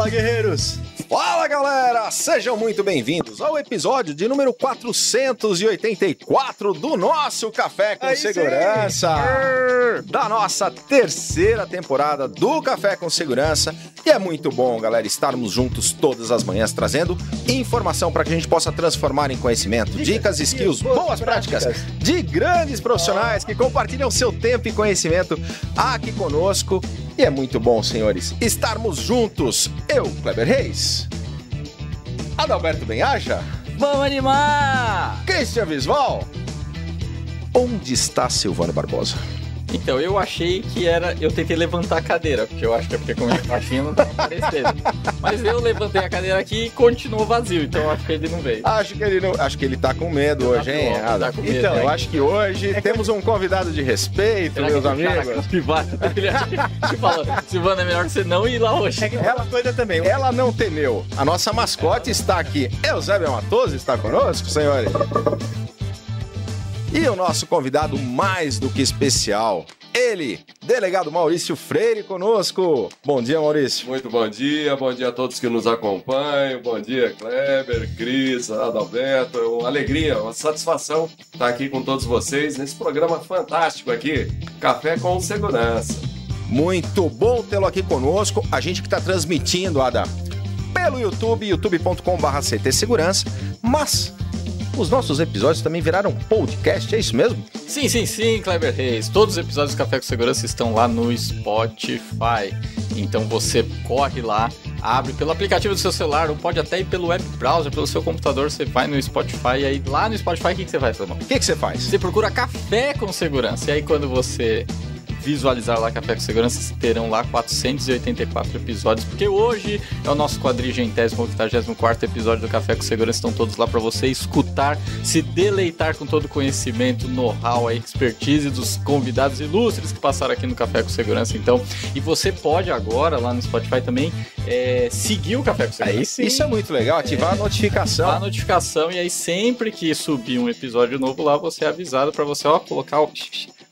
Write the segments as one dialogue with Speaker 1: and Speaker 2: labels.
Speaker 1: Fala, guerreiros!
Speaker 2: Fala galera, sejam muito bem-vindos ao episódio de número 484 do nosso Café com
Speaker 1: Aí
Speaker 2: Segurança, da nossa terceira temporada do Café com Segurança. E é muito bom, galera, estarmos juntos todas as manhãs trazendo informação para que a gente possa transformar em conhecimento, dicas, skills, boas práticas de grandes profissionais que compartilham seu tempo e conhecimento aqui conosco. E é muito bom, senhores, estarmos juntos. Eu, Kleber Reis. Adalberto Benhaja?
Speaker 3: Vamos animar!
Speaker 2: Christian Visval? Onde está Silvano Barbosa?
Speaker 3: Então, eu achei que era. Eu tentei levantar a cadeira, porque eu acho que é porque como ele tá baixinho não tava aparecendo. Mas eu levantei a cadeira aqui e continuou vazio, então eu acho que ele não veio.
Speaker 2: Acho que ele não, acho que ele tá com medo
Speaker 3: Tá
Speaker 2: hoje, hein?
Speaker 3: tá com medo,
Speaker 2: então,
Speaker 3: hein?
Speaker 2: eu acho que hoje temos um convidado de respeito,
Speaker 3: Será
Speaker 2: meus
Speaker 3: que cara
Speaker 2: amigos.
Speaker 3: capivara dele te falou, Silvana, é melhor você não ir lá hoje.
Speaker 1: É que ela doida também.
Speaker 2: Ela não temeu. A nossa mascote está aqui. Eusébio Matoso está conosco, senhores. E o nosso convidado mais do que especial, ele, delegado Maurício Freire conosco. Bom dia, Maurício.
Speaker 4: Muito bom dia, bom dia a todos que nos acompanham. Bom dia, Kleber, Cris, Adalberto. É uma alegria, uma satisfação estar aqui com todos vocês nesse programa fantástico aqui, Café com Segurança.
Speaker 2: Muito bom tê-lo aqui conosco. A gente que está transmitindo, Ada, pelo YouTube, youtube.com.br CT Segurança. Mas os nossos episódios também viraram podcast, é isso mesmo?
Speaker 3: Sim, sim, sim, Kleber Reis. Todos os episódios do Café com Segurança estão lá no Spotify. Então você corre lá, abre pelo aplicativo do seu celular, ou pode até ir pelo web browser, pelo seu computador, você vai no Spotify e aí lá no Spotify o que, que você faz, Salomão?
Speaker 2: O que, que você faz?
Speaker 3: Você procura Café com Segurança. E aí quando você visualizar lá Café com Segurança, terão lá 484 episódios, porque hoje é o nosso quadrigentésimo, 84 episódio do Café com Segurança, estão todos lá para você escutar, se deleitar com todo o conhecimento, know-how, a expertise dos convidados ilustres que passaram aqui no Café com Segurança, então, e você pode agora, lá no Spotify também, é, seguir o Café com Segurança.
Speaker 1: Aí.
Speaker 2: Isso é muito legal, ativar a notificação.
Speaker 3: a notificação e aí sempre que subir um episódio novo lá, você é avisado para você ó colocar o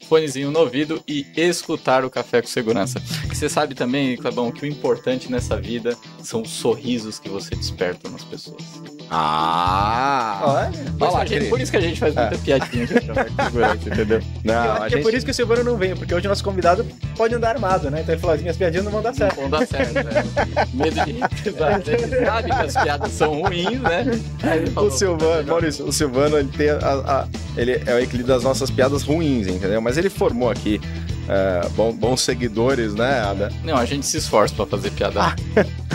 Speaker 3: fonezinho no ouvido e escutar o Café com Segurança. E você sabe também, Clebão, que o importante nessa vida são os sorrisos que você desperta nas pessoas.
Speaker 2: Ah!
Speaker 1: Olha.
Speaker 3: Por,
Speaker 2: lá,
Speaker 3: a gente, por isso que a gente faz muita piadinha Café com Segurança, entendeu?
Speaker 2: Não,
Speaker 1: Eu acho
Speaker 2: a
Speaker 1: que é
Speaker 2: gente...
Speaker 1: por isso que o Silvano não veio, porque hoje o nosso convidado pode andar armado, né? Então ele falou, as minhas piadinhas não vão dar certo.
Speaker 3: Vão dar certo, né? Medo de reprisar. Ele sabe que as piadas são ruins, né? Ele
Speaker 2: O
Speaker 3: falou,
Speaker 2: Silvano, Maurício, o Silvano, ele, tem a- a- ele é o equilíbrio das nossas piadas ruins, entendeu? Mas ele formou aqui é, bom- bons seguidores, né, Ada?
Speaker 3: Não, a gente se esforça pra fazer piada.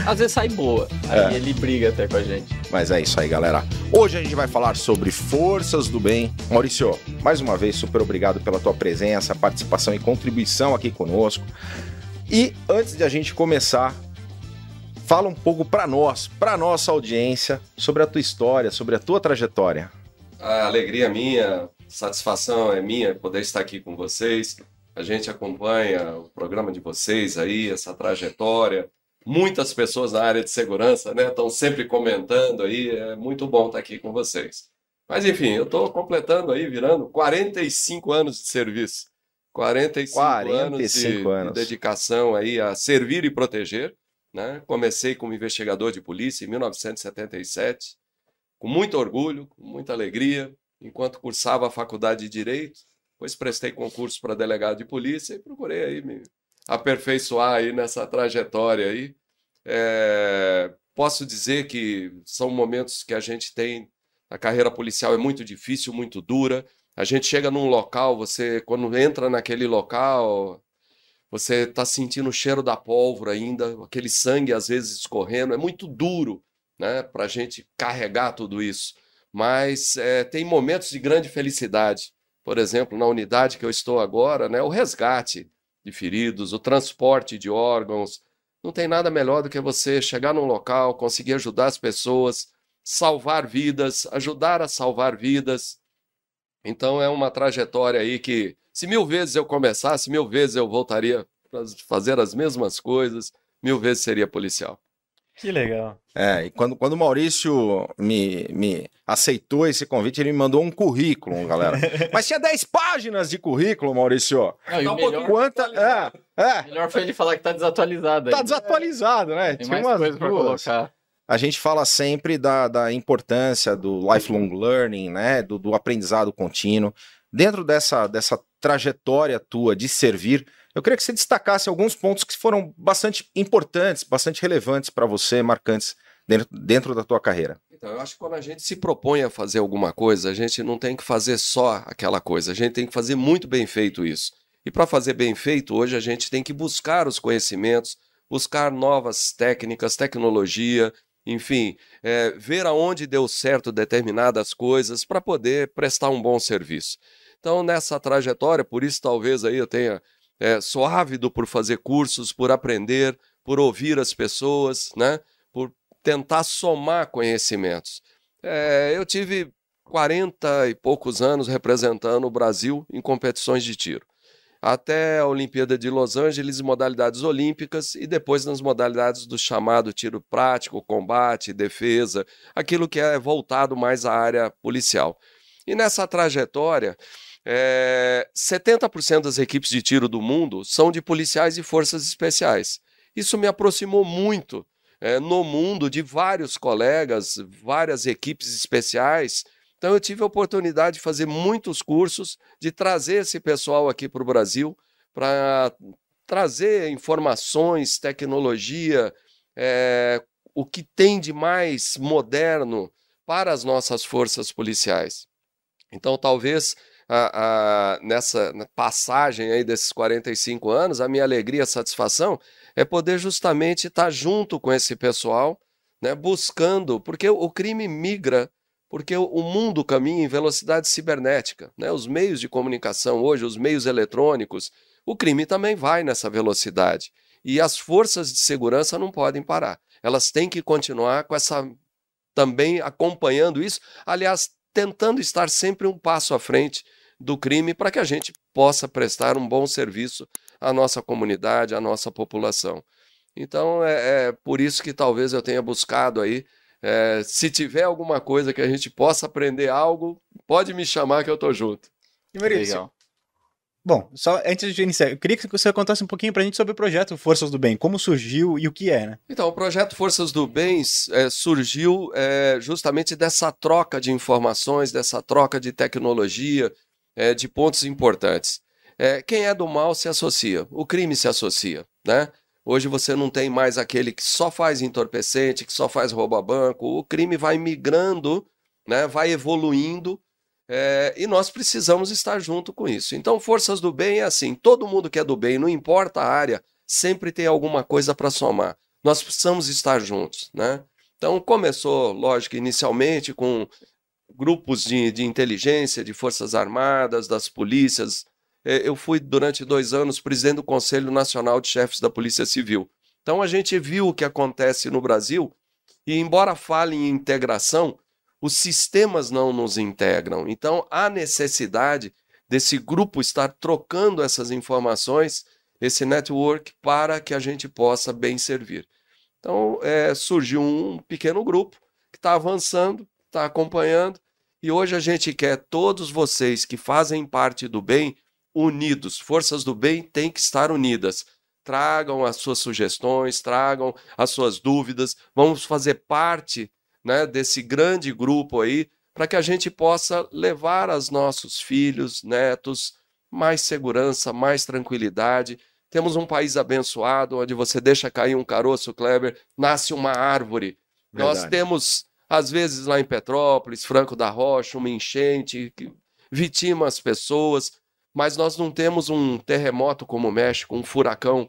Speaker 3: Às vezes sai boa. Aí
Speaker 2: É.
Speaker 3: ele briga até com a gente.
Speaker 2: Mas é isso aí, galera. Hoje a gente vai falar sobre forças do bem. Maurício, mais uma vez, super obrigado pela tua presença, participação e contribuição aqui conosco. E antes de a gente começar, fala um pouco para nós, para nossa audiência, sobre a tua história, sobre a tua trajetória.
Speaker 4: A alegria minha, satisfação é minha poder estar aqui com vocês. A gente acompanha o programa de vocês aí, essa trajetória. Muitas pessoas na área de segurança, né, estão sempre comentando aí. É muito bom estar aqui com vocês. Mas enfim, eu estou completando aí, virando 45 anos de serviço. 45,
Speaker 2: 45
Speaker 4: anos, de,
Speaker 2: anos.
Speaker 4: de dedicação aí a servir e proteger. Né? Comecei como investigador de polícia em 1977, com muito orgulho, com muita alegria, enquanto cursava a faculdade de Direito, depois prestei concurso para delegado de polícia e procurei aí me aperfeiçoar aí nessa trajetória aí. É, posso dizer que são momentos que a gente tem, a carreira policial é muito difícil, muito dura. A gente chega num local, você quando entra naquele local, você está sentindo o cheiro da pólvora ainda, aquele sangue às vezes escorrendo, é muito duro, né, para a gente carregar tudo isso. Mas é, tem momentos de grande felicidade. Por exemplo, na unidade que eu estou agora, né, o resgate de feridos, o transporte de órgãos. Não tem nada melhor do que você chegar num local, conseguir ajudar as pessoas, salvar vidas, ajudar a salvar vidas. Então é uma trajetória aí que, se mil vezes eu começasse, mil vezes eu voltaria para fazer as mesmas coisas, mil vezes seria policial.
Speaker 1: Que legal.
Speaker 2: É, e quando, quando o Maurício me, me aceitou esse convite, ele me mandou um currículo, galera. Mas tinha 10 páginas de currículo, Maurício.
Speaker 3: Não, e
Speaker 4: Tá
Speaker 3: o melhor,
Speaker 2: Quanta. É, é.
Speaker 3: melhor foi ele falar que tá desatualizado.
Speaker 2: Tá
Speaker 3: ainda.
Speaker 2: desatualizado, né?
Speaker 3: Tem
Speaker 2: Tinha
Speaker 3: mais
Speaker 2: umas
Speaker 3: coisa pra
Speaker 2: duas.
Speaker 3: colocar.
Speaker 2: A gente fala sempre da, da importância do lifelong learning, né? Do, do aprendizado contínuo. Dentro dessa, dessa trajetória tua de servir, eu queria que você destacasse alguns pontos que foram bastante importantes, bastante relevantes para você, marcantes dentro, dentro da tua carreira.
Speaker 4: Então, eu acho que quando a gente se propõe a fazer alguma coisa, a gente não tem que fazer só aquela coisa, a gente tem que fazer muito bem feito isso. E para fazer bem feito, hoje a gente tem que buscar os conhecimentos, buscar novas técnicas, tecnologia, enfim, é, ver aonde deu certo determinadas coisas para poder prestar um bom serviço. Então, nessa trajetória, por isso talvez aí eu tenha é, sou ávido por fazer cursos, por aprender, por ouvir as pessoas, né? por tentar somar conhecimentos. É, eu tive 40 e poucos anos representando o Brasil em competições de tiro. Até a Olimpíada de Los Angeles, modalidades olímpicas, e depois nas modalidades do chamado tiro prático, combate, defesa, aquilo que é voltado mais à área policial. E nessa trajetória, é, 70% das equipes de tiro do mundo são de policiais e forças especiais. Isso me aproximou muito é, no mundo de vários colegas, várias equipes especiais. Então, eu tive a oportunidade de fazer muitos cursos, de trazer esse pessoal aqui para o Brasil, para trazer informações, tecnologia, é, o que tem de mais moderno para as nossas forças policiais. Então, talvez a, a, nessa passagem aí desses 45 anos, a minha alegria, a satisfação é poder justamente estar junto com esse pessoal, né, buscando, porque o crime migra, porque o mundo caminha em velocidade cibernética. Né? Os meios de comunicação hoje, os meios eletrônicos, o crime também vai nessa velocidade. E as forças de segurança não podem parar. Elas têm que continuar com essa também acompanhando isso, aliás, tentando estar sempre um passo à frente do crime para que a gente possa prestar um bom serviço à nossa comunidade, à nossa população. Então é, é por isso que talvez eu tenha buscado aí. É, se tiver alguma coisa que a gente possa aprender algo, pode me chamar que eu tô junto.
Speaker 1: E Maurício,
Speaker 3: Legal.
Speaker 1: bom, só antes de iniciar, eu queria que você contasse um pouquinho pra gente sobre o projeto Forças do Bem, como surgiu e o que é, né?
Speaker 4: Então, o projeto Forças do Bem é, surgiu é, justamente dessa troca de informações, dessa troca de tecnologia, é, de pontos importantes. É, quem é do mal se associa, o crime se associa, né? Hoje você não tem mais aquele que só faz entorpecente, que só faz rouba-banco, o crime vai migrando, né? vai evoluindo, é, e nós precisamos estar junto com isso. Então, Forças do Bem é assim: todo mundo que é do bem, não importa a área, sempre tem alguma coisa para somar. Nós precisamos estar juntos, né? Então, começou, lógico, inicialmente com grupos de, de inteligência, de forças armadas, das polícias. É, Eu fui, durante dois anos, presidente do Conselho Nacional de Chefes da Polícia Civil. Então, a gente viu o que acontece no Brasil, e embora fale em integração, os sistemas não nos integram. Então, há necessidade desse grupo estar trocando essas informações, esse network, para que a gente possa bem servir. Então, é, surgiu um pequeno grupo que está avançando, está acompanhando, e hoje a gente quer todos vocês que fazem parte do bem unidos. Forças do bem têm que estar unidas. Tragam as suas sugestões, tragam as suas dúvidas. Vamos fazer parte né, desse grande grupo aí para que a gente possa levar aos nossos filhos, netos, mais segurança, mais tranquilidade. Temos um país abençoado, onde você deixa cair um caroço, Kleber, nasce uma árvore. Nós
Speaker 2: Verdade.
Speaker 4: temos, às vezes, lá em Petrópolis, Franco da Rocha, uma enchente que vitima as pessoas, mas nós não temos um terremoto como o México, um furacão,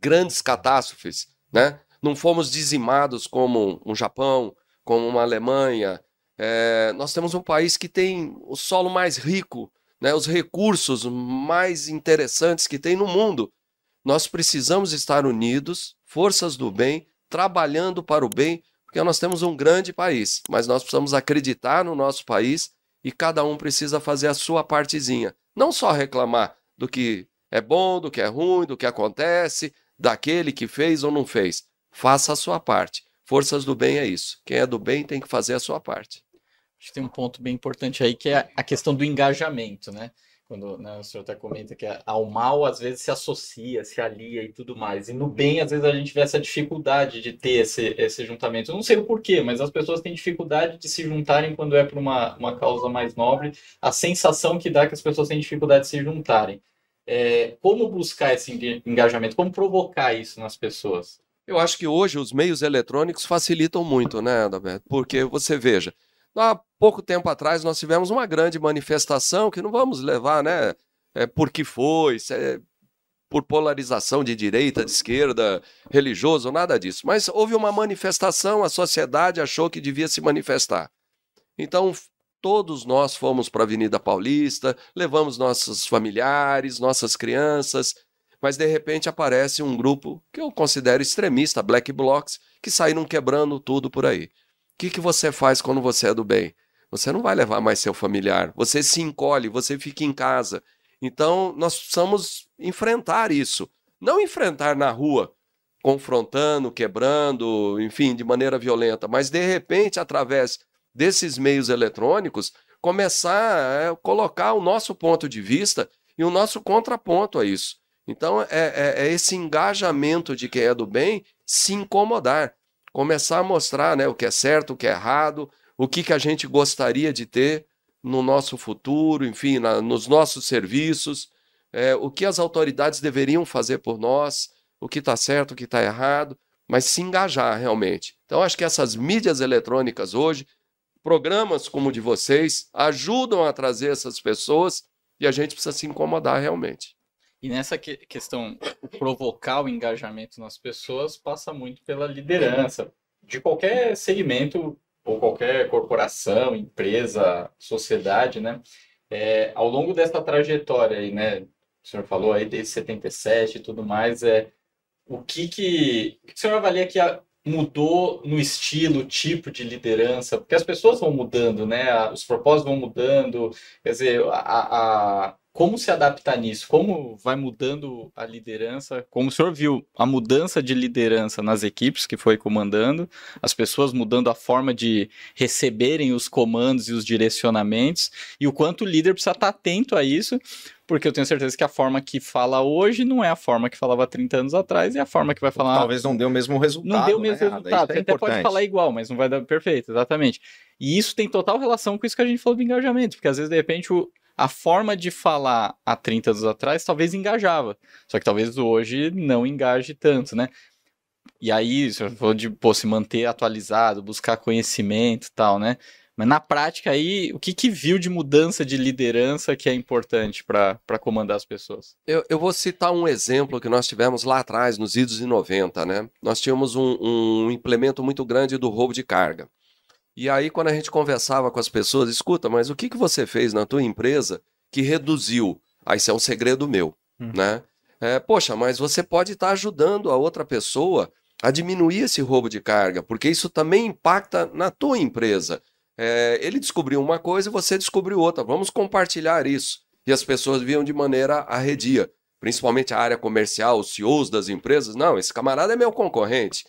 Speaker 4: grandes catástrofes, né? Não fomos dizimados como um Japão, como uma Alemanha. É, nós temos um país que tem o solo mais rico, né? Os recursos mais interessantes que tem no mundo. Nós precisamos estar unidos, forças do bem, trabalhando para o bem, porque nós temos um grande país, mas nós precisamos acreditar no nosso país e cada um precisa fazer a sua partezinha. Não só reclamar do que é bom, do que é ruim, do que acontece, daquele que fez ou não fez, faça a sua parte. Forças do bem é isso. Quem é do bem tem que fazer a sua parte.
Speaker 3: Acho que tem um ponto bem importante aí que é a questão do engajamento, né? Quando né, o senhor até comenta que ao mal às vezes se associa, se alia e tudo mais. E no bem, às vezes, a gente vê essa dificuldade de ter esse, esse juntamento. Eu não sei o porquê, mas as pessoas têm dificuldade de se juntarem quando é para uma, uma causa mais nobre. A sensação que dá é que as pessoas têm dificuldade de se juntarem. É, como buscar esse engajamento? Como provocar isso nas pessoas?
Speaker 4: Eu acho que hoje os meios eletrônicos facilitam muito, né, Adalberto? Porque você veja, Há pouco tempo atrás nós tivemos uma grande manifestação que não vamos levar, né? É, por que foi, é por polarização de direita, de esquerda, religioso, nada disso. Mas houve uma manifestação, a sociedade achou que devia se manifestar. Então, todos nós fomos para a Avenida Paulista, levamos nossos familiares, nossas crianças, mas de repente aparece um grupo que eu considero extremista, Black Blocs, que saíram quebrando tudo por aí que, que você faz quando você é do bem? Você não vai levar mais seu familiar, você se encolhe, você fica em casa. Então, nós precisamos enfrentar isso. Não enfrentar na rua, confrontando, quebrando, enfim, de maneira violenta, mas de repente, através desses meios eletrônicos, começar a colocar o nosso ponto de vista e o nosso contraponto a isso. Então, é, é, é esse engajamento de quem é do bem se incomodar começar a mostrar né, o que é certo, o que é errado, o que, que a gente gostaria de ter no nosso futuro, enfim, na, nos nossos serviços, é, o que as autoridades deveriam fazer por nós, o que está certo, o que está errado, mas se engajar realmente. Então, acho que essas mídias eletrônicas hoje, programas como o de vocês, ajudam a trazer essas pessoas e a gente precisa se incomodar realmente.
Speaker 3: E nessa que questão, provocar o engajamento nas pessoas passa muito pela liderança de qualquer segmento ou qualquer corporação, empresa, sociedade, né? É, ao longo dessa trajetória aí, né? O senhor falou aí desde 77 e tudo mais, é o que que, o, que o senhor avalia que mudou no estilo, tipo de liderança? Porque as pessoas vão mudando, né? Os propósitos vão mudando, quer dizer, a, a como se adaptar nisso? Como vai mudando a liderança? Como o senhor viu a mudança de liderança nas equipes que foi comandando, as pessoas mudando a forma de receberem os comandos e os direcionamentos, e o quanto o líder precisa estar atento a isso, porque eu tenho certeza que a forma que fala hoje não é a forma que falava 30 anos atrás, é a forma que vai falar.
Speaker 2: Talvez não dê o mesmo resultado.
Speaker 3: Não dê o mesmo né? resultado. É até pode falar igual, mas não vai dar perfeito, exatamente. E isso tem total relação com isso que a gente falou do engajamento, porque às vezes, de repente, o, a forma de falar há 30 anos atrás talvez engajava. Só que talvez hoje não engaje tanto, né? E aí, você falou de pô, se manter atualizado, buscar conhecimento e tal, né? Mas na prática aí, o que, que viu de mudança de liderança que é importante para comandar as pessoas?
Speaker 4: Eu, eu, vou citar um exemplo que nós tivemos lá atrás, nos idos de 90, né? Nós tínhamos um, um implemento muito grande do roubo de carga. E aí, quando a gente conversava com as pessoas, escuta, mas o que, que você fez na tua empresa que reduziu? Aí, isso é um segredo meu, hum. né? É, Poxa, mas você pode estar ajudando a outra pessoa a diminuir esse roubo de carga, porque isso também impacta na tua empresa. É, ele descobriu uma coisa e você descobriu outra. Vamos compartilhar isso. E as pessoas viam de maneira arredia, principalmente a área comercial, os CEOs das empresas. Não, esse camarada é meu concorrente.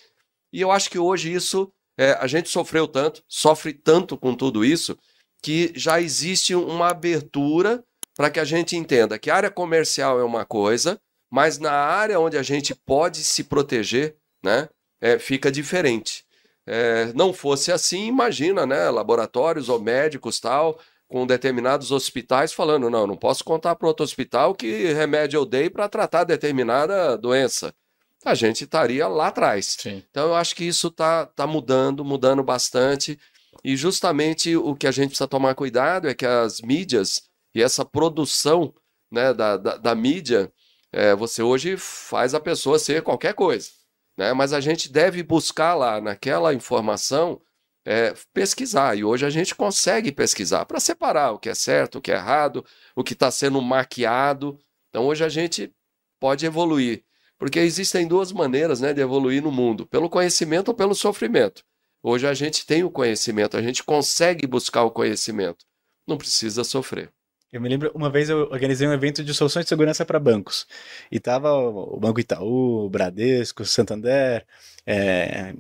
Speaker 4: E eu acho que hoje isso é, a gente sofreu tanto, sofre tanto com tudo isso, que já existe uma abertura para que a gente entenda que a área comercial é uma coisa, mas na área onde a gente pode se proteger, né, é, fica diferente. É, não fosse assim, imagina, né, laboratórios ou médicos tal, com determinados hospitais falando, não, não posso contar para outro hospital que remédio eu dei para tratar determinada doença a gente estaria lá atrás. Sim. Então eu acho que isso está tá mudando, mudando bastante. E justamente o que a gente precisa tomar cuidado é que as mídias e essa produção né, da, da, da mídia, é, você hoje faz a pessoa ser qualquer coisa. Né? Mas a gente deve buscar lá naquela informação é, pesquisar. E hoje a gente consegue pesquisar para separar o que é certo, o que é errado, o que está sendo maquiado. Então hoje a gente pode evoluir. Porque existem duas maneiras né, de evoluir no mundo: pelo conhecimento ou pelo sofrimento. Hoje a gente tem o conhecimento, a gente consegue buscar o conhecimento, não precisa sofrer.
Speaker 1: Eu me lembro, uma vez eu organizei um evento de soluções de segurança para bancos. E tava o Banco Itaú, o Bradesco, o Santander, é,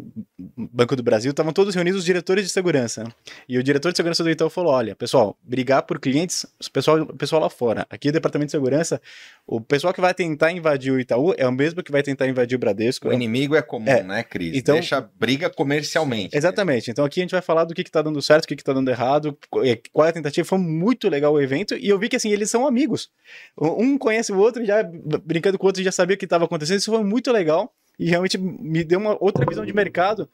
Speaker 1: Banco do Brasil, estavam todos reunidos os diretores de segurança. E o diretor de segurança do Itaú falou: olha, pessoal, brigar por clientes, o pessoal, pessoal lá fora. Aqui o departamento de segurança, o pessoal que vai tentar invadir o Itaú é o mesmo que vai tentar invadir o Bradesco.
Speaker 2: O inimigo é comum,
Speaker 1: É.
Speaker 2: né, Cris?
Speaker 1: Então-
Speaker 2: Deixa briga comercialmente.
Speaker 1: Exatamente. Então aqui a gente vai falar do que, que tá dando certo, o que, que tá dando errado, é, qual é a tentativa. Foi muito legal o evento e eu vi que assim, eles são amigos. Um conhece o outro, já brincando com o outro, já sabia o que estava acontecendo. Isso foi muito legal e realmente me deu uma outra visão de mercado.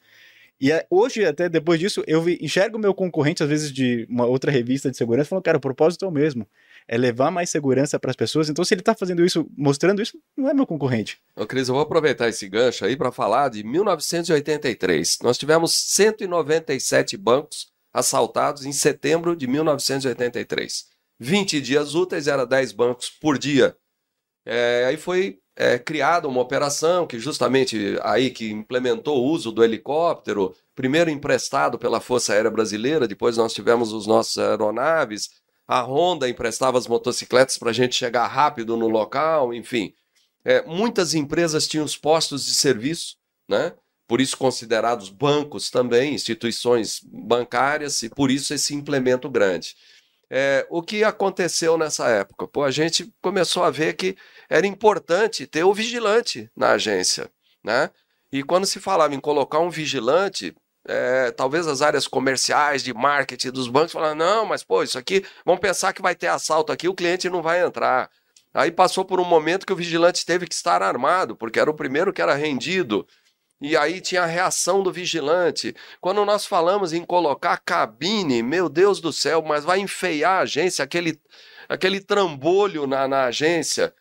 Speaker 1: E é, hoje, até depois disso, eu vi- enxergo meu concorrente, às vezes, de uma outra revista de segurança, falando, cara, o propósito é o mesmo. É levar mais segurança para as pessoas. Então, se ele tá fazendo isso, mostrando isso, não é meu concorrente.
Speaker 4: Ô, Cris, eu vou aproveitar esse gancho aí para falar de 1983. Nós tivemos 197 bancos assaltados em setembro de 1983. 20 dias úteis era 10 bancos por dia. É, aí foi é, criada uma operação que justamente aí que implementou o uso do helicóptero, primeiro emprestado pela Força Aérea Brasileira, depois nós tivemos os nossos aeronaves, a Honda emprestava as motocicletas para a gente chegar rápido no local, enfim. É, muitas empresas tinham os postos de serviço, né? por isso considerados bancos também, instituições bancárias, e por isso esse implemento grande. É, o que aconteceu nessa época? Pô, a gente começou a ver que era importante ter o vigilante na agência. Né? E quando se falava em colocar um vigilante, é, talvez as áreas comerciais, de marketing dos bancos falaram, não, mas pô, isso aqui, vamos pensar que vai ter assalto aqui, o cliente não vai entrar. Aí passou por um momento que o vigilante teve que estar armado, porque era o primeiro que era rendido. E aí tinha a reação do vigilante. Quando nós falamos em colocar cabine, meu Deus do céu, mas vai enfeiar a agência, aquele, aquele trambolho na, na agência.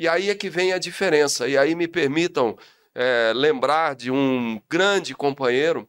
Speaker 4: E aí é que vem a diferença. E aí me permitam é, lembrar de um grande companheiro,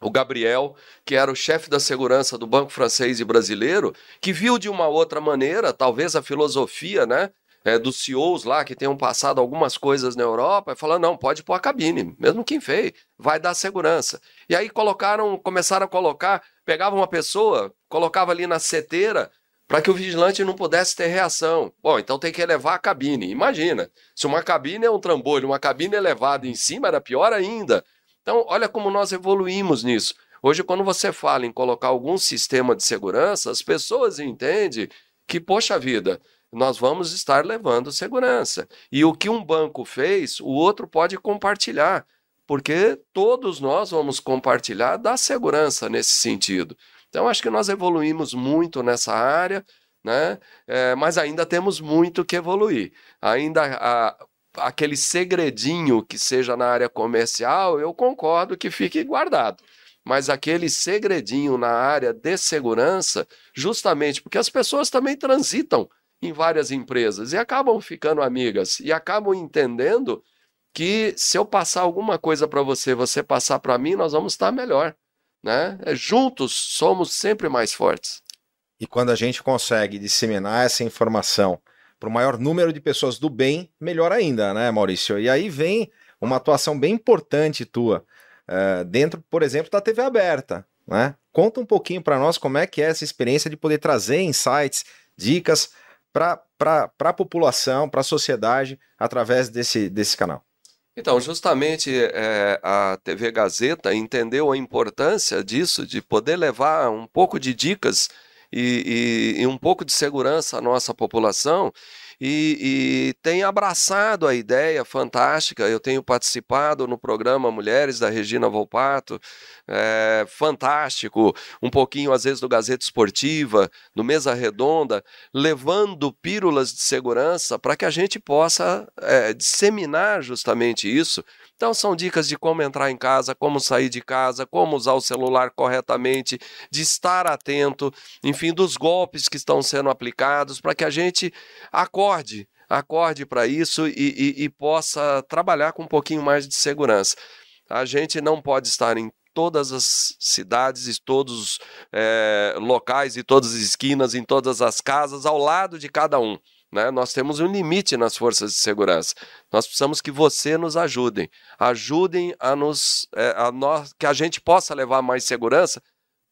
Speaker 4: o Gabriel, que era o chefe da segurança do Banco Francês e Brasileiro, que viu de uma outra maneira, talvez a filosofia, né? É, dos CEOs lá que tenham passado algumas coisas na Europa, falou: não, pode pôr a cabine, mesmo que feio, vai dar segurança. E aí colocaram, começaram a colocar, pegava uma pessoa, colocava ali na seteira para que o vigilante não pudesse ter reação. Bom, então tem que elevar a cabine. Imagina, se uma cabine é um trambolho, uma cabine elevada em cima era pior ainda. Então, olha como nós evoluímos nisso. Hoje, quando você fala em colocar algum sistema de segurança, as pessoas entendem que, poxa vida, nós vamos estar levando segurança. E o que um banco fez, o outro pode compartilhar, porque todos nós vamos compartilhar da segurança nesse sentido. Então, acho que nós evoluímos muito nessa área, né? É, mas ainda temos muito que evoluir. Ainda a, aquele segredinho que seja na área comercial, eu concordo que fique guardado. Mas aquele segredinho na área de segurança, justamente porque as pessoas também transitam em várias empresas e acabam ficando amigas e acabam entendendo que se eu passar alguma coisa para você, você passar para mim, nós vamos estar melhor. Né? Juntos somos sempre mais fortes.
Speaker 2: E quando a gente consegue disseminar essa informação para o maior número de pessoas do bem, melhor ainda, né, Maurício? E aí vem uma atuação bem importante tua, uh, dentro, por exemplo, da TV aberta. Né? Conta um pouquinho para nós como é que é essa experiência de poder trazer insights, dicas para a população, para a sociedade, através desse, desse canal.
Speaker 4: Então, justamente é, a TV Gazeta entendeu a importância disso, de poder levar um pouco de dicas e, e, e um pouco de segurança à nossa população. E, e, tem abraçado a ideia fantástica. Eu tenho participado no programa Mulheres da Regina Volpato, é, fantástico, um pouquinho às vezes do Gazeta Esportiva, do Mesa Redonda, levando pílulas de segurança para que a gente possa é, disseminar justamente isso. Então, são dicas de como entrar em casa, como sair de casa, como usar o celular corretamente, de estar atento, enfim, dos golpes que estão sendo aplicados, para que a gente acorde, acorde para isso e, e, e possa trabalhar com um pouquinho mais de segurança. A gente não pode estar em todas as cidades, em todos os é, locais, em todas as esquinas, em todas as casas, ao lado de cada um. Né? Nós temos um limite nas forças de segurança. Nós precisamos que você nos ajudem. Ajudem a nos. É, a nós, que a gente possa levar mais segurança,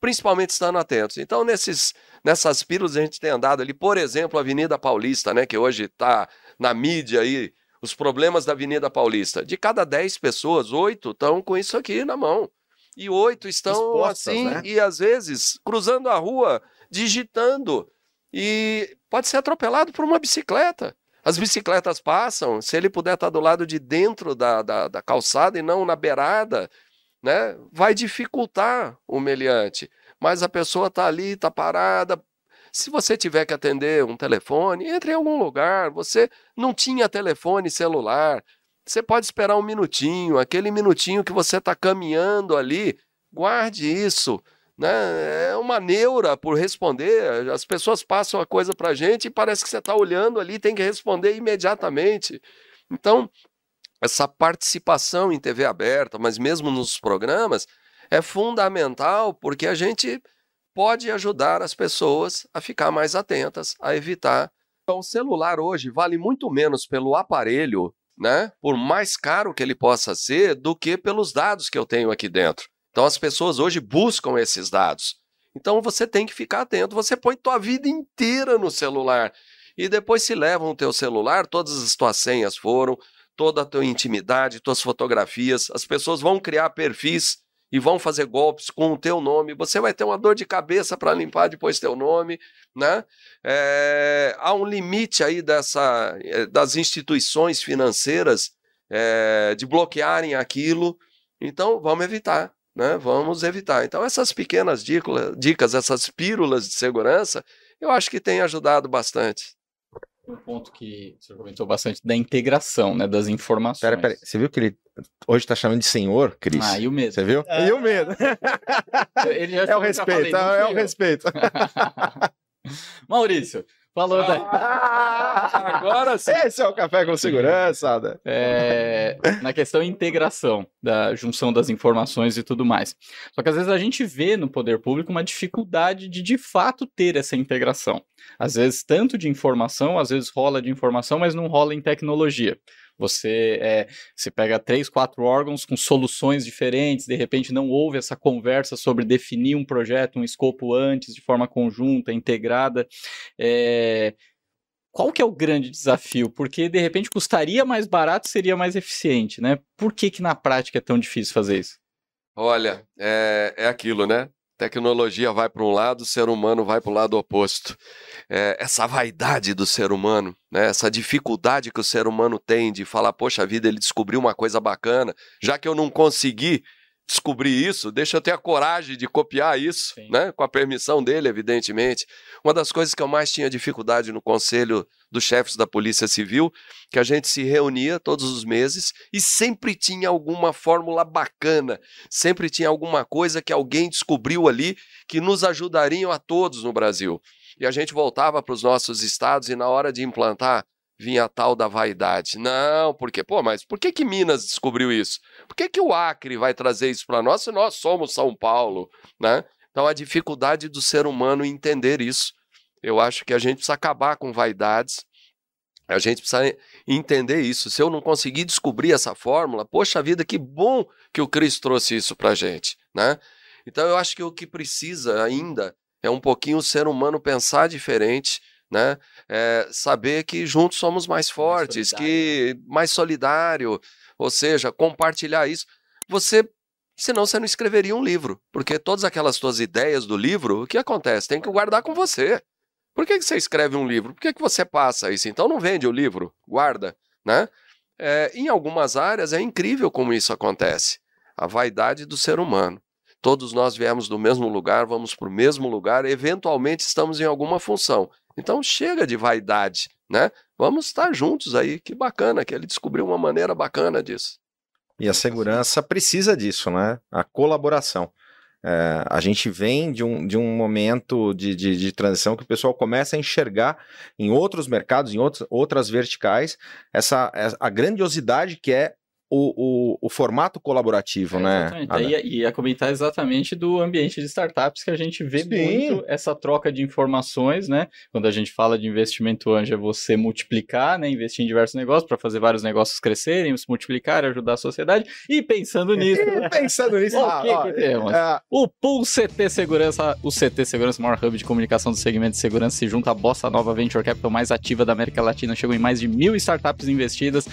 Speaker 4: principalmente estando atentos. Então, nesses, nessas pílulas, a gente tem andado ali, por exemplo, a Avenida Paulista, né? que hoje está na mídia aí, os problemas da Avenida Paulista. De cada 10 pessoas, oito estão com isso aqui na mão. E oito estão
Speaker 2: Expostas,
Speaker 4: assim,
Speaker 2: né?
Speaker 4: e às vezes cruzando a rua, digitando. E pode ser atropelado por uma bicicleta. As bicicletas passam, se ele puder estar do lado de dentro da, da, da calçada e não na beirada, né, vai dificultar o meliante. Mas a pessoa está ali, está parada. Se você tiver que atender um telefone, entre em algum lugar. Você não tinha telefone celular. Você pode esperar um minutinho, aquele minutinho que você está caminhando ali, guarde isso. Né? É uma neura por responder. As pessoas passam a coisa para a gente e parece que você está olhando ali, tem que responder imediatamente. Então, essa participação em TV aberta, mas mesmo nos programas, é fundamental porque a gente pode ajudar as pessoas a ficar mais atentas, a evitar. Então, o celular hoje vale muito menos pelo aparelho, né? Por mais caro que ele possa ser, do que pelos dados que eu tenho aqui dentro. Então, as pessoas hoje buscam esses dados. Então, você tem que ficar atento. Você põe tua vida inteira no celular e depois se levam o teu celular, todas as tuas senhas foram, toda a tua intimidade, tuas fotografias. As pessoas vão criar perfis e vão fazer golpes com o teu nome. Você vai ter uma dor de cabeça para limpar depois teu nome, né? É, há um limite aí dessa, eh, das instituições financeiras é, de bloquearem aquilo. Então, vamos evitar, né? Vamos evitar. Então, essas pequenas dicas, dicas essas pílulas de segurança, eu acho que tem ajudado bastante.
Speaker 3: Um ponto que você comentou bastante da integração, né, das informações.
Speaker 2: Pera, pera, você viu que ele hoje tá chamando de senhor, Cris?
Speaker 3: Ah, e o medo.
Speaker 2: Você viu?
Speaker 1: É.
Speaker 2: E o medo.
Speaker 3: Ele já
Speaker 2: É o respeito,
Speaker 3: falei, não
Speaker 2: é o
Speaker 3: eu.
Speaker 2: respeito.
Speaker 3: Maurício, falou da,
Speaker 4: Agora sim.
Speaker 2: Esse é o café com segurança. né?
Speaker 3: é, na questão integração, da junção das informações e tudo mais. Só que às vezes a gente vê no poder público uma dificuldade de de fato ter essa integração. Às vezes, tanto de informação, às vezes rola de informação, mas não rola em tecnologia. Você, é, você pega três, quatro órgãos com soluções diferentes, de repente não houve essa conversa sobre definir um projeto, um escopo antes, de forma conjunta, integrada. É, qual que é o grande desafio? Porque de repente custaria mais barato seria mais eficiente, né? Por que, que na prática é tão difícil fazer isso?
Speaker 4: Olha, é, é aquilo, né? Tecnologia vai para um lado, o ser humano vai para o lado oposto. É, essa vaidade do ser humano, né? essa dificuldade que o ser humano tem de falar, poxa vida, ele descobriu uma coisa bacana, já que eu não consegui descobrir isso, deixa eu ter a coragem de copiar isso,
Speaker 3: Sim.
Speaker 4: né? com a permissão dele, evidentemente. Uma das coisas que eu mais tinha dificuldade no conselho dos chefes da Polícia Civil, que a gente se reunia todos os meses e sempre tinha alguma fórmula bacana, sempre tinha alguma coisa que alguém descobriu ali que nos ajudariam a todos no Brasil. E a gente voltava para os nossos estados e na hora de implantar vinha a tal da vaidade. Não, porque, pô, mas por que que Minas descobriu isso? Por que que o Acre vai trazer isso para nós se nós somos São Paulo, né? Então a dificuldade do ser humano entender isso. Eu acho que a gente precisa acabar com vaidades. A gente precisa entender isso. Se eu não conseguir descobrir essa fórmula, poxa vida, que bom que o Cristo trouxe isso para a gente, né? Então eu acho que o que precisa ainda é um pouquinho o ser humano pensar diferente, né? É, saber que juntos somos mais fortes, que mais solidário, ou seja, compartilhar isso. Você, senão você não escreveria um livro, porque todas aquelas suas ideias do livro, o que acontece? Tem que guardar com você. Por que, que você escreve um livro? Por que, que você passa isso? Então não vende o livro, guarda, né? É, em algumas áreas é incrível como isso acontece. A vaidade do ser humano. Todos nós viemos do mesmo lugar, vamos para o mesmo lugar, eventualmente estamos em alguma função. Então chega de vaidade, né? Vamos estar juntos aí, que bacana, que ele descobriu uma maneira bacana disso.
Speaker 2: E a segurança precisa disso, né? A colaboração. É, a gente vem de um, de um momento de, de, de transição que o pessoal começa a enxergar em outros mercados, em outros, outras verticais, essa, a grandiosidade que é o, o, o formato colaborativo,
Speaker 3: É,
Speaker 2: né?
Speaker 3: Exatamente. Daí ia comentar exatamente do ambiente de startups que a gente vê
Speaker 1: Sim.
Speaker 3: muito essa troca de informações, né? Quando a gente fala de investimento anjo, é você multiplicar, né? Investir em diversos negócios para fazer vários negócios crescerem, se multiplicar, ajudar a sociedade. E pensando nisso,
Speaker 2: E Pensando nisso,
Speaker 3: O
Speaker 2: ah,
Speaker 3: que
Speaker 2: ó,
Speaker 3: que temos?
Speaker 2: é,
Speaker 3: O Pool CT Segurança, o CT Segurança, o maior hub de comunicação do segmento de segurança, se junta à Bossa Nova Venture Capital mais ativa da América Latina. Chegou em mais de mil startups investidas.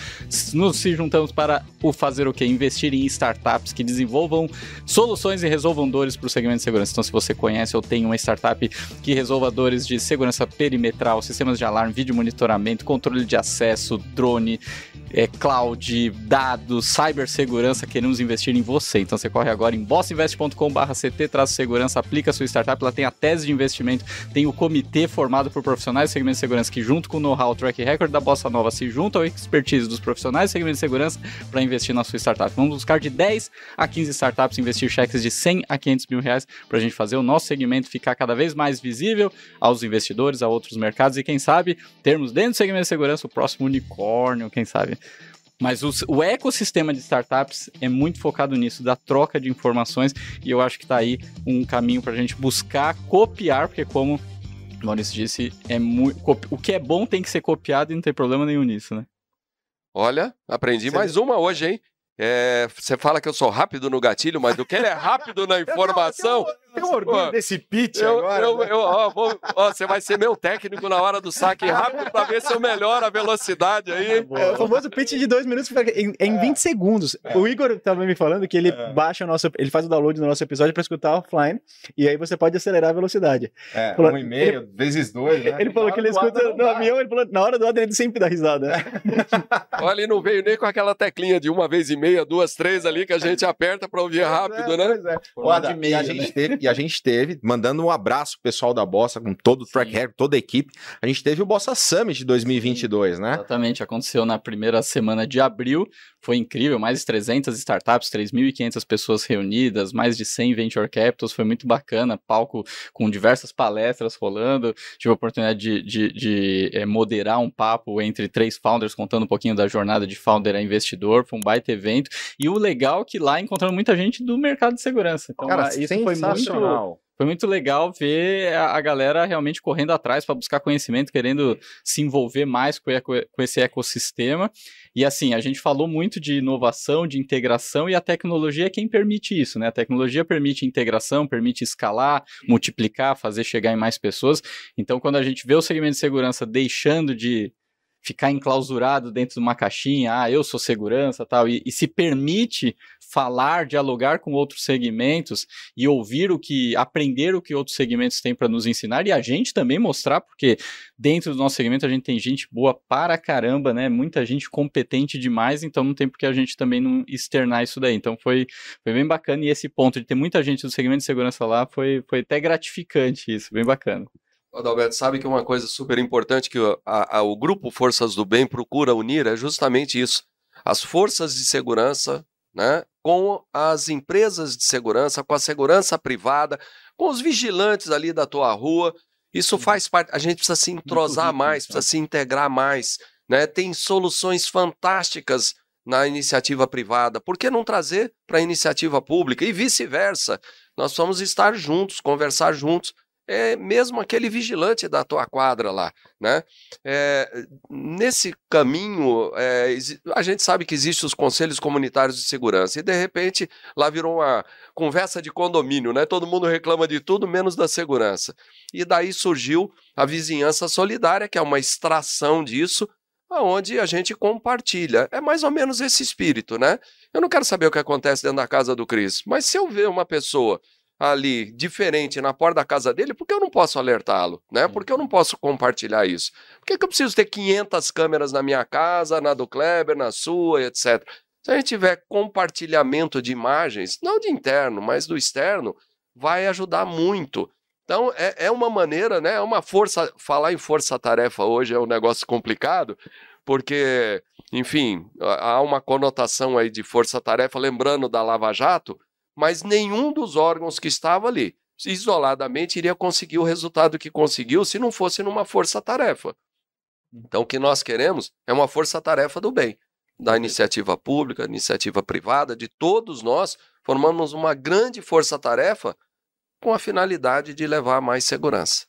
Speaker 3: Nos se juntamos para o fazer o quê? Investir em startups que desenvolvam soluções e resolvam dores para o segmento de segurança. Então, se você conhece ou tem uma startup que resolva dores de segurança perimetral, sistemas de alarme, vídeo monitoramento, controle de acesso, drone, é, cloud, dados, cibersegurança, queremos investir em você. Então você corre agora em bossinvest.com.br CT, traz segurança, aplica a sua startup, ela tem a tese de investimento, tem o comitê formado por profissionais do segmento de segurança que junto com o know-how, track record da Bossa Nova se junta ao expertise dos profissionais do segmento de segurança para investir na sua startup. Vamos buscar de 10 a 15 startups, investir cheques de 100 a 500 mil reais para a gente fazer o nosso segmento ficar cada vez mais visível aos investidores, a outros mercados e quem sabe termos dentro do segmento de segurança o próximo unicórnio, quem sabe. Mas o, o ecossistema de startups é muito focado nisso, da troca de informações, e eu acho que está aí um caminho para a gente buscar copiar, porque como o Maurício disse, é muito, o que é bom tem que ser copiado e não tem problema nenhum nisso, né?
Speaker 4: Olha, aprendi
Speaker 2: Você-
Speaker 4: mais uma hoje, hein? É, você fala que eu sou rápido no gatilho, mas do que ele é rápido na informação.
Speaker 2: Tem um orgulho
Speaker 4: Pô,
Speaker 2: desse pitch
Speaker 4: Eu,
Speaker 2: agora.
Speaker 4: eu,
Speaker 2: né?
Speaker 4: eu- ó, vou- ó, você vai ser meu técnico na hora do saque rápido para ver se eu melhoro a velocidade aí.
Speaker 1: É o famoso pitch de dois minutos em, em 20 segundos. O Igor tava me falando que ele baixa o nosso. Ele faz o download do nosso episódio para escutar offline. E aí você pode acelerar a velocidade.
Speaker 2: É,
Speaker 1: Falou-
Speaker 2: um e meio, vezes dois, né?
Speaker 1: Ele falou que ele escuta no avião, ele falou, na hora do lado ele sempre dá risada.
Speaker 4: Olha, ele não veio nem com aquela teclinha de uma vez e meia, duas, três ali que a gente aperta para ouvir rápido,
Speaker 2: É,
Speaker 4: né?
Speaker 2: pois é.
Speaker 3: De e-mail,
Speaker 2: e, a
Speaker 3: né?
Speaker 2: gente teve, e a gente teve, mandando um abraço pro pessoal da Bossa, com todo o track
Speaker 3: Sim.
Speaker 2: record, toda a equipe, a gente teve o Bossa Summit de 2022, né?
Speaker 3: Exatamente, aconteceu na primeira semana de abril, foi incrível, mais de 300 startups, 3.500 pessoas reunidas, mais de 100 venture capitals, foi muito bacana, palco com diversas palestras rolando, tive a oportunidade de, de- de, eh, moderar um papo entre três founders, contando um pouquinho da jornada de founder a investidor, foi um baita evento, e o legal é que lá encontramos muita gente do mercado de segurança, então
Speaker 2: Cara,
Speaker 3: isso foi muito,
Speaker 2: sensacional.
Speaker 3: foi muito legal ver a, galera realmente correndo atrás para buscar conhecimento, querendo se envolver mais com, com esse ecossistema. E assim, a gente falou muito de inovação, de integração, e a tecnologia é quem permite isso, né? A tecnologia permite integração, permite escalar, multiplicar, fazer chegar em mais pessoas. Então, quando a gente vê o segmento de segurança deixando de ficar enclausurado dentro de uma caixinha, ah, eu sou segurança tal, e, e se permite falar, dialogar com outros segmentos e ouvir o que, aprender o que outros segmentos têm para nos ensinar e a gente também mostrar, porque dentro do nosso segmento a gente tem gente boa para caramba, né? Muita gente competente demais, então não tem por que a gente também não externar isso daí. Então foi, foi bem bacana e esse ponto de ter muita gente do segmento de segurança lá foi, foi até gratificante isso, bem bacana.
Speaker 4: Adalberto, sabe que uma coisa super importante que o, a- a- o grupo Forças do Bem procura unir é justamente isso. As forças de segurança né, com as empresas de segurança, com a segurança privada, com os vigilantes ali da tua rua. Isso faz parte. A gente precisa se entrosar mais, precisa se integrar mais. Né? Tem soluções fantásticas na iniciativa privada. Por que não trazer para a iniciativa pública? E vice-versa. Nós vamos estar juntos, conversar juntos é mesmo aquele vigilante da tua quadra lá, né? É, nesse caminho, é, a gente sabe que existem os conselhos comunitários de segurança e de repente lá virou uma conversa de condomínio, né? Todo mundo reclama de tudo menos da segurança. E daí surgiu a vizinhança solidária, que é uma extração disso, aonde a gente compartilha. É mais ou menos esse espírito, né? Eu não quero saber o que acontece dentro da casa do Cris, mas se eu ver uma pessoa ali diferente na porta da casa dele, por que eu não posso alertá-lo, né? Por que eu não posso compartilhar isso? Por que, que eu preciso ter 500 câmeras na minha casa, na do Kleber, na sua, etc. Se a gente tiver compartilhamento de imagens, não de interno, mas do externo, vai ajudar muito. Então, é, é uma maneira, né? É uma força. Falar em força-tarefa hoje é um negócio complicado, porque, enfim, há há uma conotação aí de força-tarefa, lembrando da Lava Jato, mas nenhum dos órgãos que estava ali, isoladamente, iria conseguir o resultado que conseguiu se não fosse numa força-tarefa. Então, o que nós queremos é uma força-tarefa do bem. da iniciativa pública, iniciativa privada, de todos nós, formamos uma grande força-tarefa com a finalidade de levar mais segurança.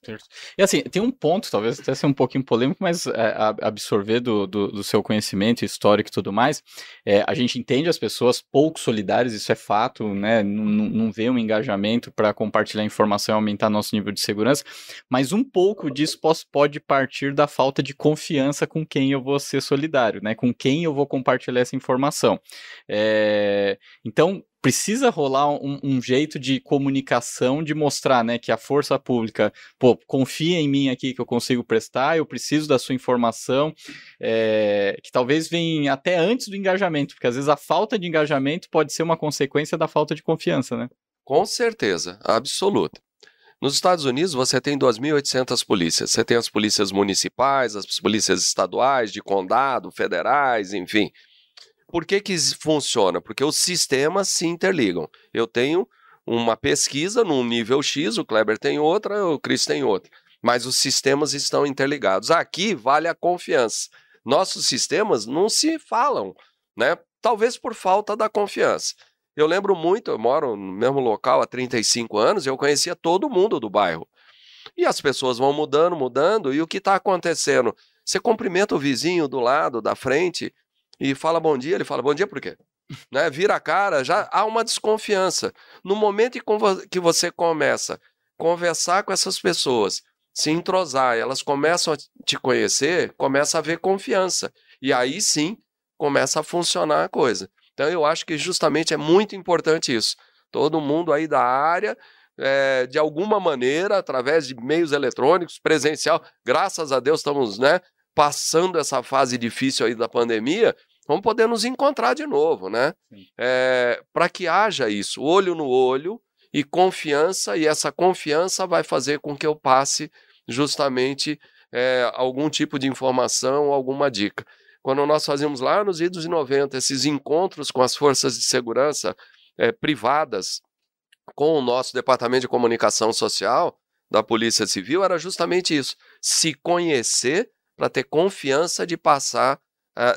Speaker 3: E assim, tem um ponto, talvez até seja um pouquinho polêmico, mas é, absorver do, do, do, seu conhecimento histórico e tudo mais, é, a gente entende as pessoas pouco solidárias, isso é fato, né? Não, não vê um engajamento para compartilhar informação e aumentar nosso nível de segurança, mas um pouco disso pode partir da falta de confiança com quem eu vou ser solidário, né? Com quem eu vou compartilhar essa informação. É, então, precisa rolar um, um, jeito de comunicação de mostrar, né, que a força pública, pô, confia em mim aqui que eu consigo prestar, eu preciso da sua informação, é, que talvez venha até antes do engajamento, porque às vezes a falta de engajamento pode ser uma consequência da falta de confiança, né?
Speaker 4: Com certeza, absoluta. Nos Estados Unidos, você tem 2.800 polícias. Você tem as polícias municipais, as polícias estaduais, de condado, federais, enfim. Por que, que funciona? Porque os sistemas se interligam. Eu tenho uma pesquisa num nível X, o Kleber tem outra, o Chris tem outra. Mas os sistemas estão interligados. Aqui vale a confiança. Nossos sistemas não se falam, né? Talvez por falta da confiança. Eu lembro muito, eu moro no mesmo local há 35 anos, eu conhecia todo mundo do bairro. E as pessoas vão mudando, mudando, e o que está acontecendo? Você cumprimenta o vizinho do lado, da frente, e fala bom dia, ele fala bom dia por quê? né? Vira a cara, já há uma desconfiança. No momento que você começa a conversar com essas pessoas, se entrosar, elas começam a te conhecer, começa a haver confiança. E aí sim começa a funcionar a coisa. Então eu acho que justamente é muito importante isso. Todo mundo aí da área, é, de alguma maneira, através de meios eletrônicos, presencial, graças a Deus estamos né, passando essa fase difícil aí da pandemia, vamos poder nos encontrar de novo, né? É, Para que haja isso, olho no olho e confiança, e essa confiança vai fazer com que eu passe justamente é, algum tipo de informação, alguma dica. Quando nós fazíamos lá nos idos de 90 esses encontros com as forças de segurança é, privadas, com o nosso departamento de comunicação social da Polícia Civil, era justamente isso: se conhecer para ter confiança de passar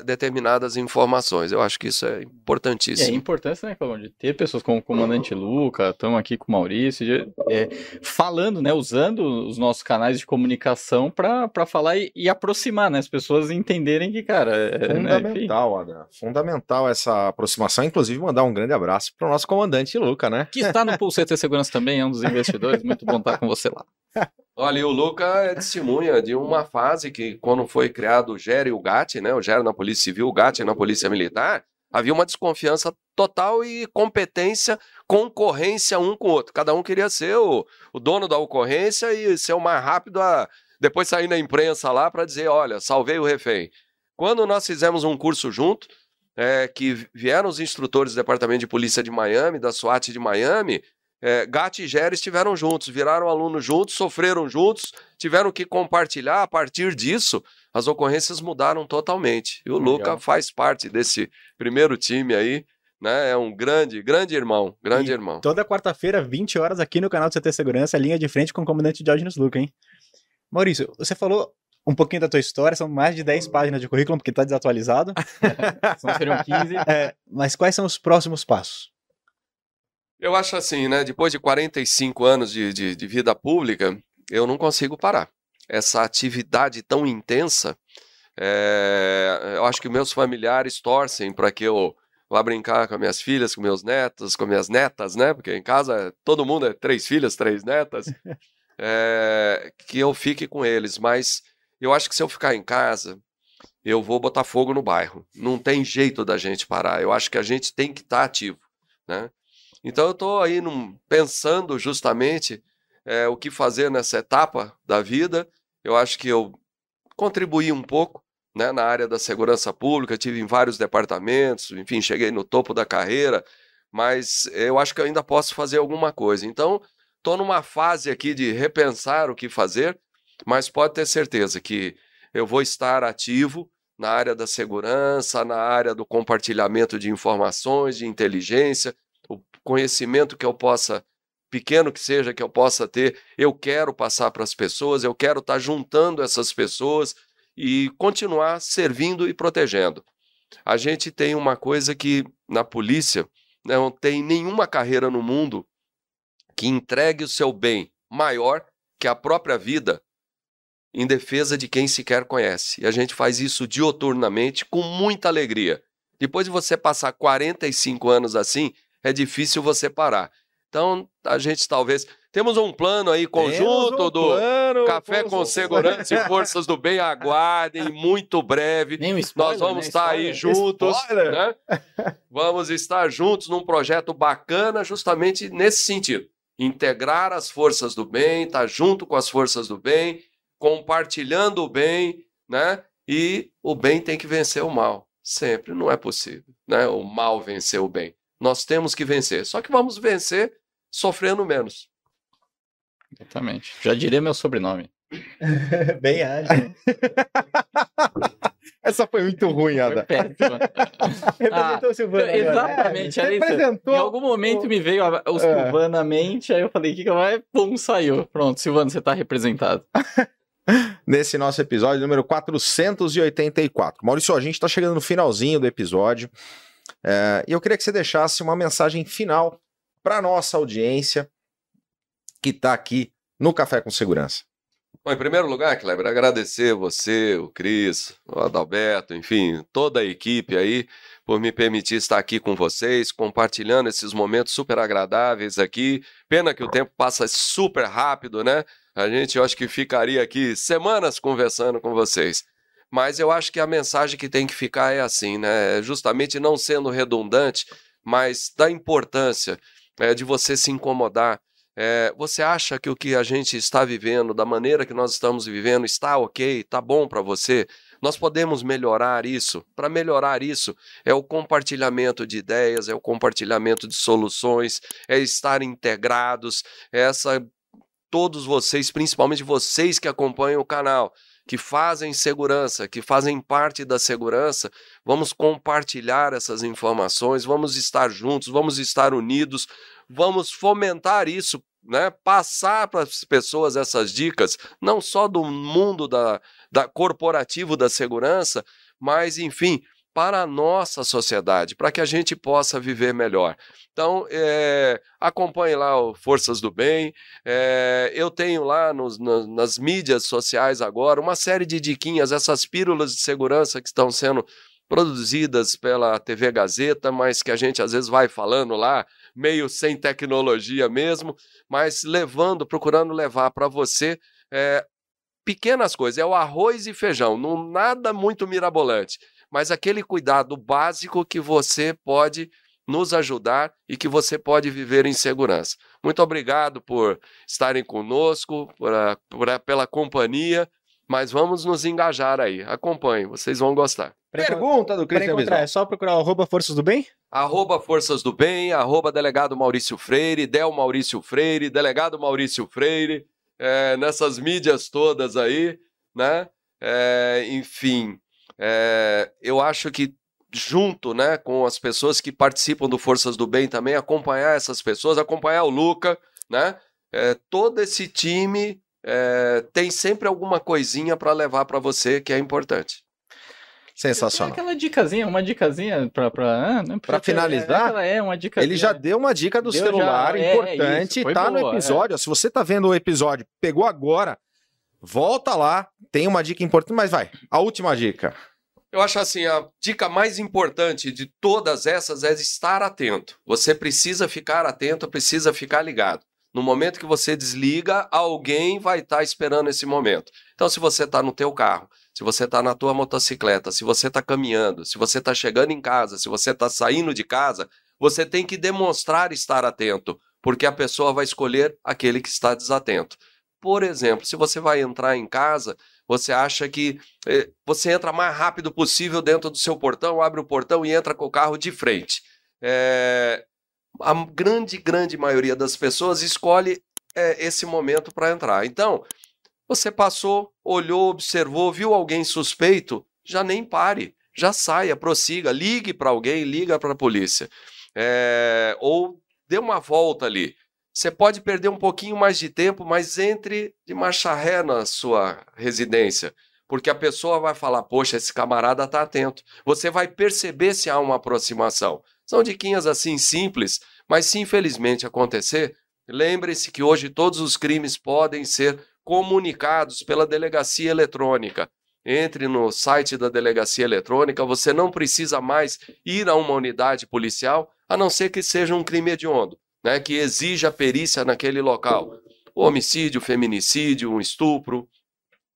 Speaker 4: determinadas informações. Eu acho que isso é importantíssimo.
Speaker 3: É a importância, né, Calvão, de ter pessoas como o comandante Luca, estamos aqui com o Maurício, de, é, falando, né, usando os nossos canais de comunicação para falar e, e, aproximar, né, as pessoas entenderem que, cara...
Speaker 2: É, né, Fundamental, né, André. Fundamental essa aproximação, inclusive mandar um grande abraço para o nosso comandante Luca, né?
Speaker 3: Que está no Pulseta Segurança também, é um dos investidores, muito bom estar com você lá.
Speaker 4: Olha, o Luca é testemunha de uma fase que, quando foi criado o GER e o GAT, né, o GER na Polícia Civil, o GAT na Polícia Militar, havia uma desconfiança total e competência, concorrência um com o outro. Cada um queria ser o, o dono da ocorrência e ser o mais rápido a depois sair na imprensa lá para dizer, olha, salvei o refém. Quando nós fizemos um curso junto, é, que vieram os instrutores do Departamento de Polícia de Miami, da SWAT de Miami, é, Gat e Géry estiveram juntos, viraram alunos juntos, sofreram juntos, tiveram que compartilhar. A partir disso, as ocorrências mudaram totalmente. E o Legal. Luca faz parte desse primeiro time aí. Né? É um grande, grande irmão, grande e irmão.
Speaker 1: Toda quarta-feira, 20 horas, aqui no canal do CT Segurança, linha de frente com o comandante Diógenes Luca, hein? Maurício, você falou um pouquinho da tua história, são mais de 10 páginas de currículo, porque está desatualizado.
Speaker 3: São seriam 15.
Speaker 1: É, mas quais são os próximos passos?
Speaker 4: Eu acho assim, né? Depois de 45 anos de, de, de vida pública, eu não consigo parar. Essa atividade tão intensa, é, eu acho que meus familiares torcem para que eu vá brincar com minhas filhas, com meus netos, com minhas netas, né? Porque em casa todo mundo é três filhas, três netas. É, que eu fique com eles, mas eu acho que se eu ficar em casa, eu vou botar fogo no bairro. Não tem jeito da gente parar. Eu acho que a gente tem que estar tá ativo, né? Então eu estou aí num, pensando justamente é, o que fazer nessa etapa da vida. Eu acho que eu contribuí um pouco né, na área da segurança pública, tive em vários departamentos, enfim, cheguei no topo da carreira, mas eu acho que eu ainda posso fazer alguma coisa. Então, estou numa fase aqui de repensar o que fazer, mas pode ter certeza que eu vou estar ativo na área da segurança, na área do compartilhamento de informações, de inteligência, conhecimento que eu possa, pequeno que seja, que eu possa ter, eu quero passar para as pessoas, eu quero estar tá juntando essas pessoas e continuar servindo e protegendo. a gente tem uma coisa que na polícia não tem nenhuma carreira no mundo que entregue o seu bem maior que a própria vida em defesa de quem sequer conhece. E a gente faz isso dioturnamente com muita alegria. Depois de você passar 45 anos assim, é difícil você parar. Então, a gente talvez. Temos um plano aí conjunto
Speaker 2: um
Speaker 4: do
Speaker 2: plano,
Speaker 4: Café com Segurança e Forças do Bem. Aguardem, muito breve.
Speaker 3: Nem um spoiler,
Speaker 4: Nós vamos
Speaker 3: né?
Speaker 4: estar aí
Speaker 3: Spoiler.
Speaker 4: juntos.
Speaker 2: Spoiler.
Speaker 4: Né? Vamos estar juntos num projeto bacana, justamente nesse sentido. Integrar as forças do bem, estar junto com as forças do bem, compartilhando o bem, né? E o bem tem que vencer o mal. Sempre. Não é possível, né? O mal vencer o bem. Nós temos que vencer. Só que vamos vencer sofrendo menos.
Speaker 3: Exatamente. Já diria meu sobrenome.
Speaker 1: Bem ágil.
Speaker 2: Essa foi muito ruim, Ada.
Speaker 1: Representou o Silvano. agora.
Speaker 3: Exatamente,
Speaker 2: É, representou
Speaker 3: Em algum momento me veio a- o
Speaker 2: É.
Speaker 3: Silvano à mente, aí eu falei, o que que vai? Pum, saiu. Pronto, Silvano, você tá representado.
Speaker 2: nesse nosso episódio número 484. Maurício, a gente está chegando no finalzinho do episódio é, e eu queria que você deixasse uma mensagem final para nossa audiência que está aqui no Café com Segurança.
Speaker 4: Bom, em primeiro lugar, Kleber, agradecer você, o Cris, o Adalberto, enfim, toda a equipe aí, por me permitir estar aqui com vocês, compartilhando esses momentos super agradáveis aqui. Pena que o tempo passa super rápido, né? A gente, eu acho que ficaria aqui semanas conversando com vocês. Mas eu acho que a mensagem que tem que ficar é assim, né? Justamente não sendo redundante, mas da importância é, de você se incomodar é, você acha que o que a gente está vivendo, da maneira que nós estamos vivendo, está ok, está bom para você? Nós podemos melhorar isso. Para melhorar isso, é o compartilhamento de ideias, é o compartilhamento de soluções, é estar integrados, é essa todos vocês, principalmente vocês que acompanham o canal, que fazem segurança, que fazem parte da segurança, vamos compartilhar essas informações, vamos estar juntos, vamos estar unidos, vamos fomentar isso, né? Passar para as pessoas essas dicas, não só do mundo da, da corporativo da segurança, mas enfim, para a nossa sociedade, para que a gente possa viver melhor. Então, é, acompanhe lá o Forças do Bem. É, eu tenho lá nos, na- nas mídias sociais agora uma série de diquinhas, essas pílulas de segurança que estão sendo produzidas pela TV Gazeta, mas que a gente às vezes vai falando lá, meio sem tecnologia mesmo, mas levando, procurando levar para você é, pequenas coisas. É o arroz e feijão, não nada muito mirabolante, mas aquele cuidado básico que você pode nos ajudar e que você pode viver em segurança. Muito obrigado por estarem conosco, por a- por a- pela companhia, mas vamos nos engajar aí. Acompanhem, vocês vão gostar.
Speaker 2: Pergunta do Cristian
Speaker 1: é só procurar o arroba Forças do Bem?
Speaker 4: Arroba Forças do Bem, arroba Delegado Maurício Freire, Del Maurício Freire, Delegado Maurício Freire, é, nessas mídias todas aí, né? É, enfim, é, eu acho que junto, né, com as pessoas que participam do Forças do Bem também, acompanhar essas pessoas, acompanhar o Luca, né? É, todo esse time é, tem sempre alguma coisinha para levar para você que é importante.
Speaker 2: Sensacional.
Speaker 3: Aquela dicasinha, uma dicasinha pra, ah,
Speaker 2: Pra
Speaker 3: ter-
Speaker 2: finalizar,
Speaker 3: é, aquela- é uma dica.
Speaker 2: Ele já deu uma dica do
Speaker 3: Deu
Speaker 2: celular
Speaker 3: já, é,
Speaker 2: importante,
Speaker 3: isso, foi
Speaker 2: tá no
Speaker 3: boa, é.
Speaker 2: episódio. Se você tá vendo o episódio, pegou agora, volta lá, tem uma dica importante, mas vai. A última dica.
Speaker 4: Eu acho assim, a dica mais importante de todas essas é estar atento. Você precisa ficar atento, precisa ficar ligado. No momento que você desliga, alguém vai estar esperando esse momento. Então, se você está no teu carro, se você está na tua motocicleta, se você está caminhando, se você está chegando em casa, se você está saindo de casa, você tem que demonstrar estar atento, porque a pessoa vai escolher aquele que está desatento. Por exemplo, se você vai entrar em casa, você acha que eh, você entra mais rápido possível dentro do seu portão, abre o portão e entra com o carro de frente. É, a grande, grande maioria das pessoas escolhe é, esse momento para entrar. Então, você passou, olhou, observou, viu alguém suspeito, já nem pare, já saia, prossiga, ligue para alguém, liga para a polícia. É, ou dê uma volta ali. Você pode perder um pouquinho mais de tempo, mas entre de marcha ré na sua residência. Porque a pessoa vai falar, poxa, esse camarada tá atento. Você vai perceber se há uma aproximação. São diquinhas assim simples, mas se infelizmente acontecer, lembre-se que hoje todos os crimes podem ser comunicados pela delegacia eletrônica. Entre no site da delegacia eletrônica, você não precisa mais ir a uma unidade policial, a não ser que seja um crime hediondo, né, que exija perícia naquele local. O homicídio, feminicídio, um estupro.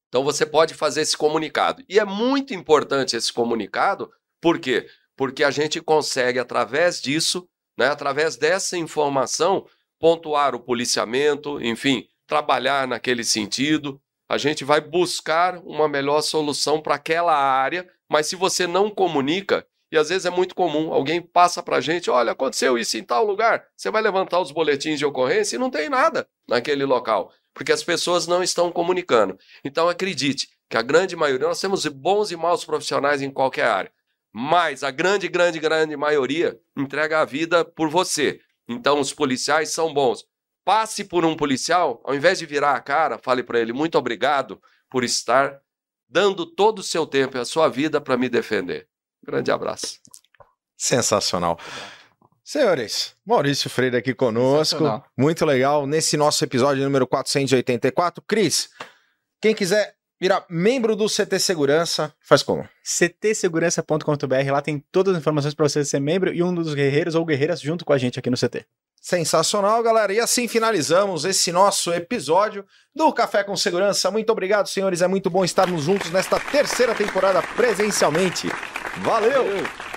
Speaker 4: Então você pode fazer esse comunicado. E é muito importante esse comunicado, por quê? Porque a gente consegue, através disso, né, através dessa informação, pontuar o policiamento, enfim, trabalhar naquele sentido. A gente vai buscar uma melhor solução para aquela área, mas se você não comunica, e às vezes é muito comum, alguém passa para a gente, olha, aconteceu isso em tal lugar, você vai levantar os boletins de ocorrência e não tem nada naquele local, porque as pessoas não estão comunicando. Então acredite que a grande maioria, nós temos bons e maus profissionais em qualquer área, mas a grande, grande, grande maioria entrega a vida por você. Então os policiais são bons. Passe por um policial, ao invés de virar a cara, fale para ele muito obrigado por estar dando todo o seu tempo e a sua vida para me defender. Grande abraço.
Speaker 2: Sensacional. Senhores, Maurício Freire aqui conosco. Muito legal. Nesse nosso episódio número 484. Cris, quem quiser virar membro do CT Segurança, faz como?
Speaker 1: ctsegurança.com.br. Lá tem todas as informações para você ser membro e um dos guerreiros ou guerreiras junto com a gente aqui no CT.
Speaker 2: Sensacional, galera. E assim finalizamos esse nosso episódio do Café com Segurança. Muito obrigado, senhores. É muito bom estarmos juntos nesta terceira temporada presencialmente. Valeu! Valeu.